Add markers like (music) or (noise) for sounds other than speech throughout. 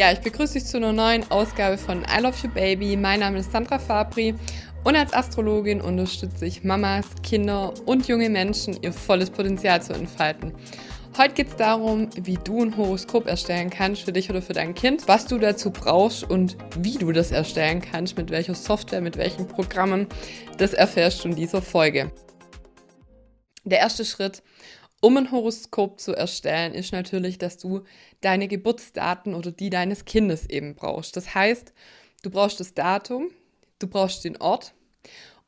Ja, ich begrüße dich zu einer neuen Ausgabe von I Love You Baby. Mein Name ist Sandra Fabri und als Astrologin unterstütze ich Mamas, Kinder und junge Menschen, ihr volles Potenzial zu entfalten. Heute geht es darum, wie du ein Horoskop erstellen kannst für dich oder für dein Kind, was du dazu brauchst und wie du das erstellen kannst, mit welcher Software, mit welchen Programmen. Das erfährst du in dieser Folge. Der erste Schritt, um ein Horoskop zu erstellen, ist natürlich, dass du deine Geburtsdaten oder die deines Kindes eben brauchst. Das heißt, du brauchst das Datum, du brauchst den Ort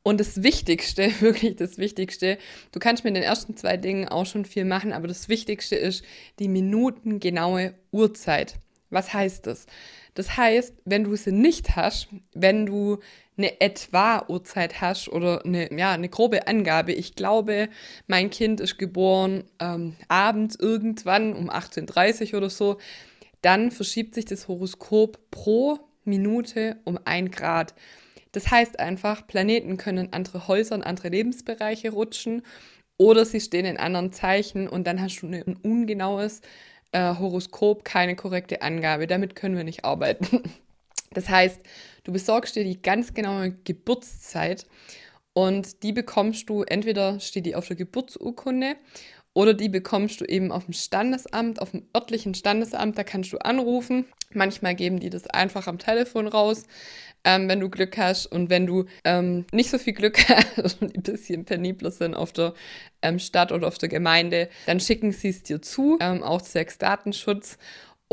und das Wichtigste, (laughs) wirklich das Wichtigste, du kannst mit den ersten zwei Dingen auch schon viel machen, aber das Wichtigste ist die minutengenaue Uhrzeit. Was heißt das? Das heißt, wenn du sie nicht hast, wenn du eine etwa Uhrzeit hast oder eine, ja, eine grobe Angabe. Ich glaube, mein Kind ist geboren ähm, abends irgendwann um 18.30 Uhr oder so. Dann verschiebt sich das Horoskop pro Minute um ein Grad. Das heißt einfach, Planeten können andere Häuser, in andere Lebensbereiche rutschen oder sie stehen in anderen Zeichen und dann hast du ein ungenaues äh, Horoskop, keine korrekte Angabe. Damit können wir nicht arbeiten. (laughs) Das heißt, du besorgst dir die ganz genaue Geburtszeit und die bekommst du, entweder steht die auf der Geburtsurkunde oder die bekommst du eben auf dem Standesamt, auf dem örtlichen Standesamt, da kannst du anrufen. Manchmal geben die das einfach am Telefon raus ähm, wenn du Glück hast. Und wenn du ähm, nicht so viel Glück (laughs) hast und ein bisschen penibler sind auf der ähm, Stadt oder auf der Gemeinde, dann schicken sie es dir zu, ähm, auch zwecks Datenschutz.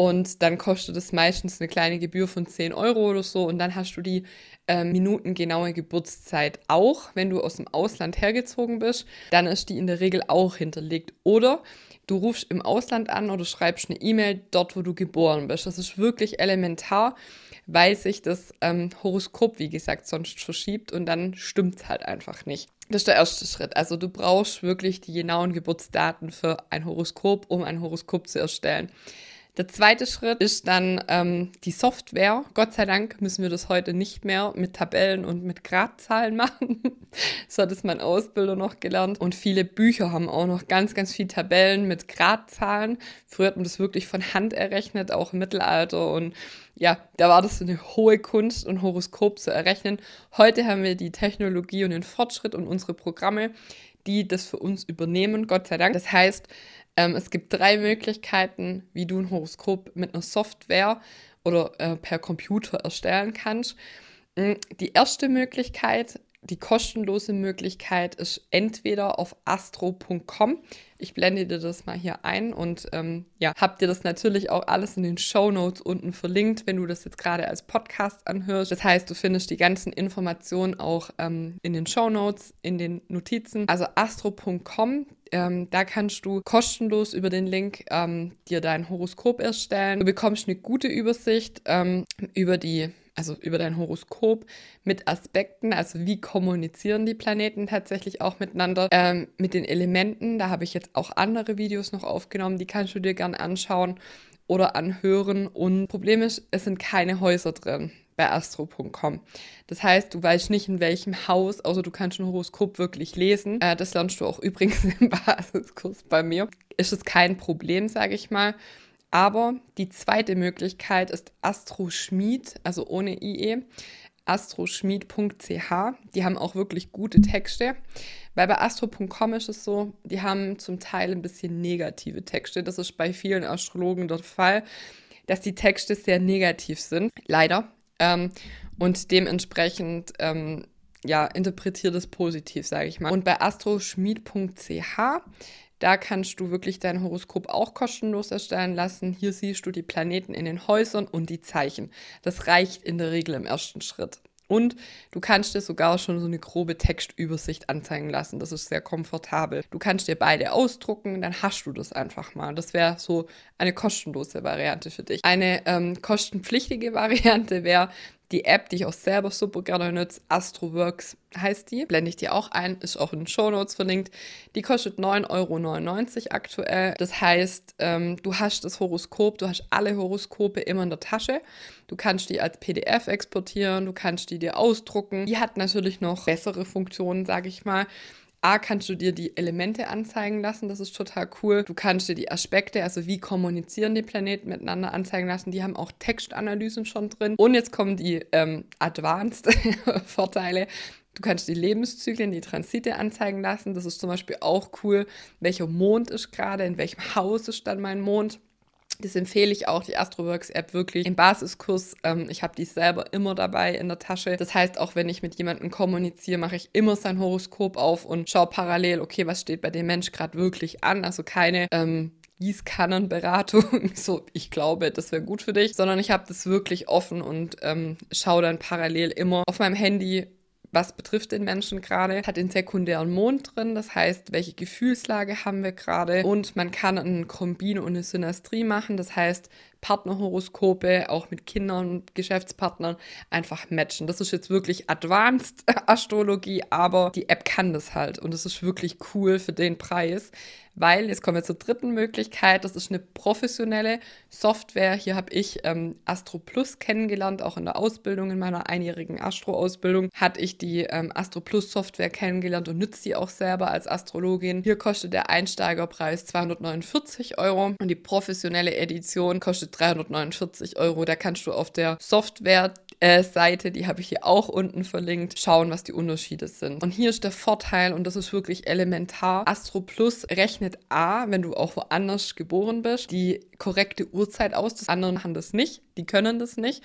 Und dann kostet es meistens eine kleine Gebühr von 10 Euro oder so. Und dann hast du die äh, minutengenaue Geburtszeit auch. Wenn du aus dem Ausland hergezogen bist, dann ist die in der Regel auch hinterlegt. Oder du rufst im Ausland an oder schreibst eine E-Mail dort, wo du geboren bist. Das ist wirklich elementar weil sich das ähm, Horoskop, wie gesagt, sonst verschiebt und dann stimmt es halt einfach nicht. Das ist der erste Schritt. Also du brauchst wirklich die genauen Geburtsdaten für ein Horoskop, um ein Horoskop zu erstellen. Der zweite Schritt ist dann ähm, die Software. Gott sei Dank müssen wir das heute nicht mehr mit Tabellen und mit Gradzahlen (laughs) machen. so hat es mein Ausbilder noch gelernt. Und viele Bücher haben auch noch ganz, ganz viele Tabellen mit Gradzahlen. Früher hat man das wirklich von Hand errechnet, auch im Mittelalter. Und ja, da war das eine hohe Kunst, ein Horoskop zu errechnen. Heute haben wir die Technologie und den Fortschritt und unsere Programme, die das für uns übernehmen, Gott sei Dank. Das heißt, ähm, es gibt drei Möglichkeiten, wie du ein Horoskop mit einer Software oder äh, per Computer erstellen kannst. Mm, die erste Möglichkeit, die kostenlose Möglichkeit ist entweder auf astro.com. Ich blende dir das mal hier ein und ähm, ja, habt dir das natürlich auch alles in den Show Notes unten verlinkt, wenn du das jetzt gerade als Podcast anhörst. Das heißt, du findest die ganzen Informationen auch ähm, in den Show Notes, in den Notizen. Also astro.com, ähm, da kannst du kostenlos über den Link ähm, dir dein Horoskop erstellen. Du bekommst eine gute Übersicht ähm, über die also über dein Horoskop mit Aspekten, also wie kommunizieren die Planeten tatsächlich auch miteinander, ähm, mit den Elementen. Da habe ich jetzt auch andere Videos noch aufgenommen, die kannst du dir gern anschauen oder anhören. Und Problem ist, es sind keine Häuser drin bei astro.com. Das heißt, du weißt nicht, in welchem Haus, außer du kannst ein Horoskop wirklich lesen. Äh, das lernst du auch (laughs) übrigens im Basiskurs bei mir. Ist es kein Problem, sage ich mal. Aber die zweite Möglichkeit ist Astroschmied, also ohne IE, astroschmied.ch. Die haben auch wirklich gute Texte. Weil bei astro.com ist es so, die haben zum Teil ein bisschen negative Texte. Das ist bei vielen Astrologen der Fall, dass die Texte sehr negativ sind. Leider. Ähm, und dementsprechend ähm, ja, interpretiert es positiv, sage ich mal. Und bei astroschmied.ch da kannst du wirklich dein Horoskop auch kostenlos erstellen lassen. Hier siehst du die Planeten in den Häusern und die Zeichen. Das reicht in der Regel im ersten Schritt. Und du kannst dir sogar schon so eine grobe Textübersicht anzeigen lassen. Das ist sehr komfortabel. Du kannst dir beide ausdrucken, dann hast du das einfach mal. Das wäre so eine kostenlose Variante für dich. Eine ähm, kostenpflichtige (laughs) Variante wäre, die App, die ich auch selber super gerne nutze, Astroworks heißt die, blende ich dir auch ein, ist auch in den Show Notes verlinkt. Die kostet 9,99 Euro aktuell. Das heißt, ähm, du hast das Horoskop, du hast alle Horoskope immer in der Tasche. Du kannst die als PDF exportieren, du kannst die dir ausdrucken. Die hat natürlich noch bessere Funktionen, sage ich mal. A, kannst du dir die Elemente anzeigen lassen, das ist total cool. Du kannst dir die Aspekte, also wie kommunizieren die Planeten miteinander anzeigen lassen. Die haben auch Textanalysen schon drin. Und jetzt kommen die ähm, Advanced (laughs) Vorteile. Du kannst die Lebenszyklen, die Transite anzeigen lassen. Das ist zum Beispiel auch cool. Welcher Mond ist gerade, in welchem Haus ist dann mein Mond. Das empfehle ich auch, die Astroworks-App wirklich im Basiskurs. Ähm, ich habe die selber immer dabei in der Tasche. Das heißt, auch wenn ich mit jemandem kommuniziere, mache ich immer sein Horoskop auf und schaue parallel, okay, was steht bei dem Mensch gerade wirklich an. Also keine ähm, Gießkannenberatung, (laughs) so ich glaube, das wäre gut für dich, sondern ich habe das wirklich offen und ähm, schaue dann parallel immer auf meinem Handy, was betrifft den Menschen gerade, hat den sekundären Mond drin, das heißt, welche Gefühlslage haben wir gerade? Und man kann einen Kombin und eine Synastrie machen, das heißt, Partnerhoroskope, auch mit Kindern und Geschäftspartnern, einfach matchen. Das ist jetzt wirklich Advanced (laughs) Astrologie, aber die App kann das halt und das ist wirklich cool für den Preis, weil jetzt kommen wir zur dritten Möglichkeit. Das ist eine professionelle Software. Hier habe ich ähm, Astro Plus kennengelernt, auch in der Ausbildung, in meiner einjährigen Astro-Ausbildung hatte ich die ähm, Astro Plus Software kennengelernt und nütze sie auch selber als Astrologin. Hier kostet der Einsteigerpreis 249 Euro und die professionelle Edition kostet 349 Euro. Da kannst du auf der Software äh, Seite, die habe ich hier auch unten verlinkt, schauen, was die Unterschiede sind. Und hier ist der Vorteil, und das ist wirklich elementar, Astro Plus rechnet A, wenn du auch woanders geboren bist, die korrekte Uhrzeit aus. Das anderen machen das nicht, die können das nicht.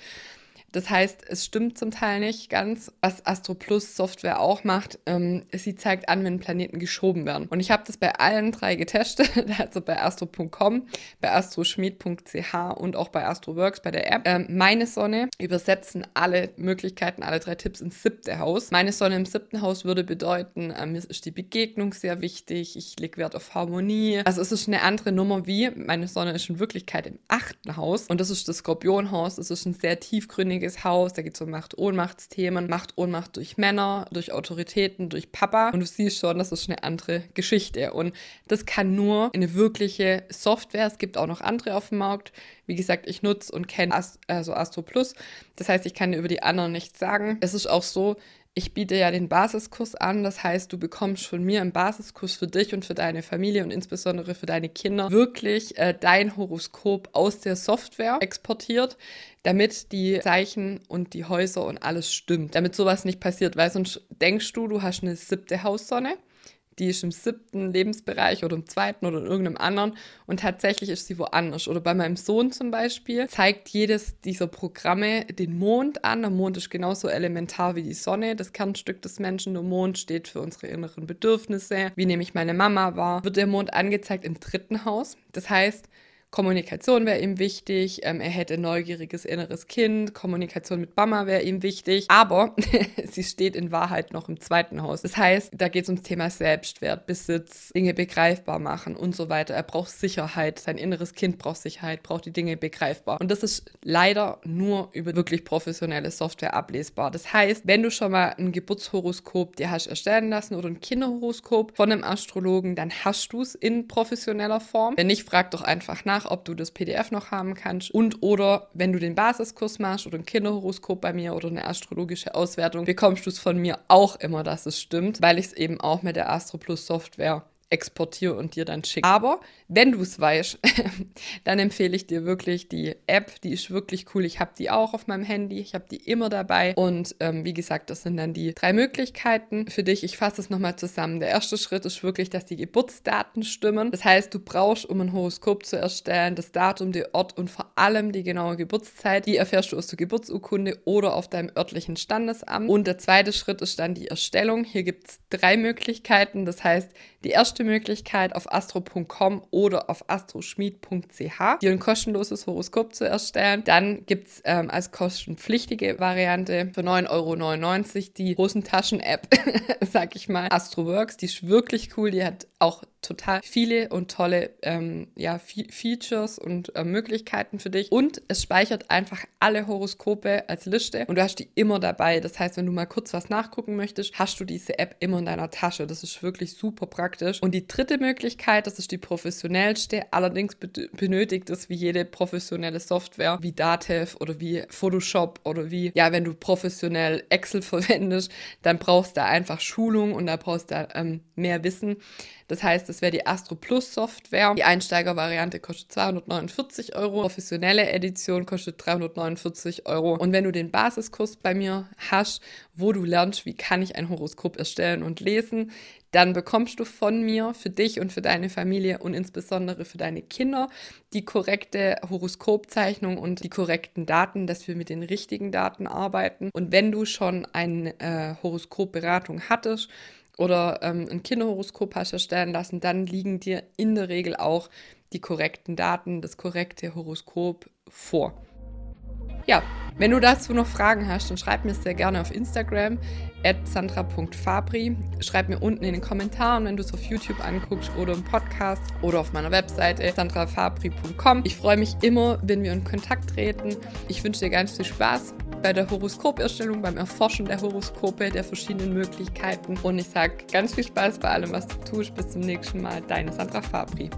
Das heißt, es stimmt zum Teil nicht ganz, was Astro Plus Software auch macht. Ähm, sie zeigt an, wenn Planeten geschoben werden. Und ich habe das bei allen drei getestet, (laughs) also bei astro.com, bei astroschmied.ch und auch bei Astroworks bei der App. Ähm, meine Sonne übersetzen alle Möglichkeiten, alle drei Tipps ins siebte Haus. Meine Sonne im siebten Haus würde bedeuten, äh, mir ist die Begegnung sehr wichtig, ich lege Wert auf Harmonie. Also es ist eine andere Nummer wie, meine Sonne ist in Wirklichkeit im achten Haus und das ist das Skorpionhaus. Es ist ein sehr tiefgründiges unabhängiges Haus, da geht es um Macht-Ohnmachtsthemen, Macht-Ohnmacht durch Männer, durch Autoritäten, durch Papa. Und du siehst schon, das ist eine andere Geschichte. Und das kann nur eine wirkliche Software. Es gibt auch noch andere auf dem Markt. Wie gesagt, ich nutze und kenne Ast also Astro Plus. Das heißt, ich kann über die anderen nichts sagen. Es ist auch so, ich biete ja den Basiskurs an. Das heißt, du bekommst von mir im Basiskurs für dich und für deine Familie und insbesondere für deine Kinder wirklich äh, dein Horoskop aus der Software exportiert, damit die Zeichen und die Häuser und alles stimmt. Damit sowas nicht passiert, weil sonst denkst du, du hast eine siebte Haussonne die ist im siebten Lebensbereich oder im zweiten oder in irgendeinem anderen und tatsächlich ist sie woanders. Oder bei meinem Sohn zum Beispiel zeigt jedes dieser Programme den Mond an. Der Mond ist genauso elementar wie die Sonne, das Kernstück des Menschen. Der Mond steht für unsere inneren Bedürfnisse. Wie nehme ich meine Mama wahr? Wird der Mond angezeigt im dritten Haus. Das heißt, Kommunikation wäre ihm wichtig, ähm, er hätte ein neugieriges inneres Kind, Kommunikation mit Mama wäre ihm wichtig, aber (laughs) sie steht in Wahrheit noch im zweiten Haus. Das heißt, da geht es ums Thema Selbstwert, Besitz, Dinge begreifbar machen und so weiter. Er braucht Sicherheit, sein inneres Kind braucht Sicherheit, braucht die Dinge begreifbar. Und das ist leider nur über wirklich professionelle Software ablesbar. Das heißt, wenn du schon mal ein Geburtshoroskop dir hast erstellen lassen oder ein Kinderhoroskop von einem Astrologen, dann hast du es in professioneller Form. Wenn nicht, frag doch einfach nach nach, ob du das PDF noch haben kannst. Und oder wenn du den Basiskurs machst oder ein Kinderhoroskop bei mir oder eine astrologische Auswertung, bekommst du es von mir auch immer, dass es stimmt, weil ich es eben auch mit der Astro Plus Software exportiere und dir dann schicke. Aber wenn du es weißt, (laughs) dann empfehle ich dir wirklich die App, die ist wirklich cool. Ich habe die auch auf meinem Handy, ich habe die immer dabei und ähm, wie gesagt, das sind dann die drei Möglichkeiten für dich. Ich fasse es nochmal zusammen. Der erste Schritt ist wirklich, dass die Geburtsdaten stimmen. Das heißt, du brauchst, um ein Horoskop zu erstellen, das Datum, der Ort und vor allem die genaue Geburtszeit. Die erfährst du aus der Geburtsurkunde oder auf deinem örtlichen Standesamt. Und der zweite Schritt ist dann die Erstellung. Hier gibt es drei Möglichkeiten. Das heißt, die erste Möglichkeit auf astro.com oder auf astroschmied.ch, dir ein kostenloses Horoskop zu erstellen. Dann gibt es ähm, als kostenpflichtige Variante für 9,99 Euro die Hosentaschen-App, (laughs) sag ich mal, Astroworks. Die ist wirklich cool, die hat auch total viele und tolle ähm, ja, Features und äh, Möglichkeiten für dich. Und es speichert einfach alle Horoskope als Liste und du hast die immer dabei. Das heißt, wenn du mal kurz was nachgucken möchtest, hast du diese App immer in deiner Tasche. Das ist wirklich super praktisch. Und die dritte Möglichkeit, das ist die professionellste, allerdings benötigt es wie jede professionelle Software, wie Datev oder wie Photoshop oder wie, ja, wenn du professionell Excel (laughs) verwendest, dann brauchst du einfach Schulung und da brauchst du ähm, mehr Wissen. Das heißt, das wäre die Astro Plus Software. Die Einsteigervariante kostet 249 Euro. Professionelle Edition kostet 349 Euro. Und wenn du den Basiskurs bei mir hast, wo du lernst, wie kann ich ein Horoskop erstellen und lesen, dann bekommst du von mir für dich und für deine Familie und insbesondere für deine Kinder die korrekte Horoskopzeichnung und die korrekten Daten, dass wir mit den richtigen Daten arbeiten. Und wenn du schon eine äh, Horoskopberatung hattest, oder ähm, ein Kinderhoroskop hast erstellen lassen, dann liegen dir in der Regel auch die korrekten Daten, das korrekte Horoskop vor. Ja, wenn du dazu noch Fragen hast, dann schreib mir sehr gerne auf Instagram at sandra.fabri. Schreib mir unten in den Kommentaren, wenn du es auf YouTube anguckst oder im Podcast oder auf meiner Webseite sandrafabri.com. Ich freue mich immer, wenn wir in Kontakt treten. Ich wünsche dir ganz viel Spaß bei der Horoskoperstellung, beim Erforschen der Horoskope, der verschiedenen Möglichkeiten. Und ich sage ganz viel Spaß bei allem, was du tust. Bis zum nächsten Mal. Deine Sandra Fabri.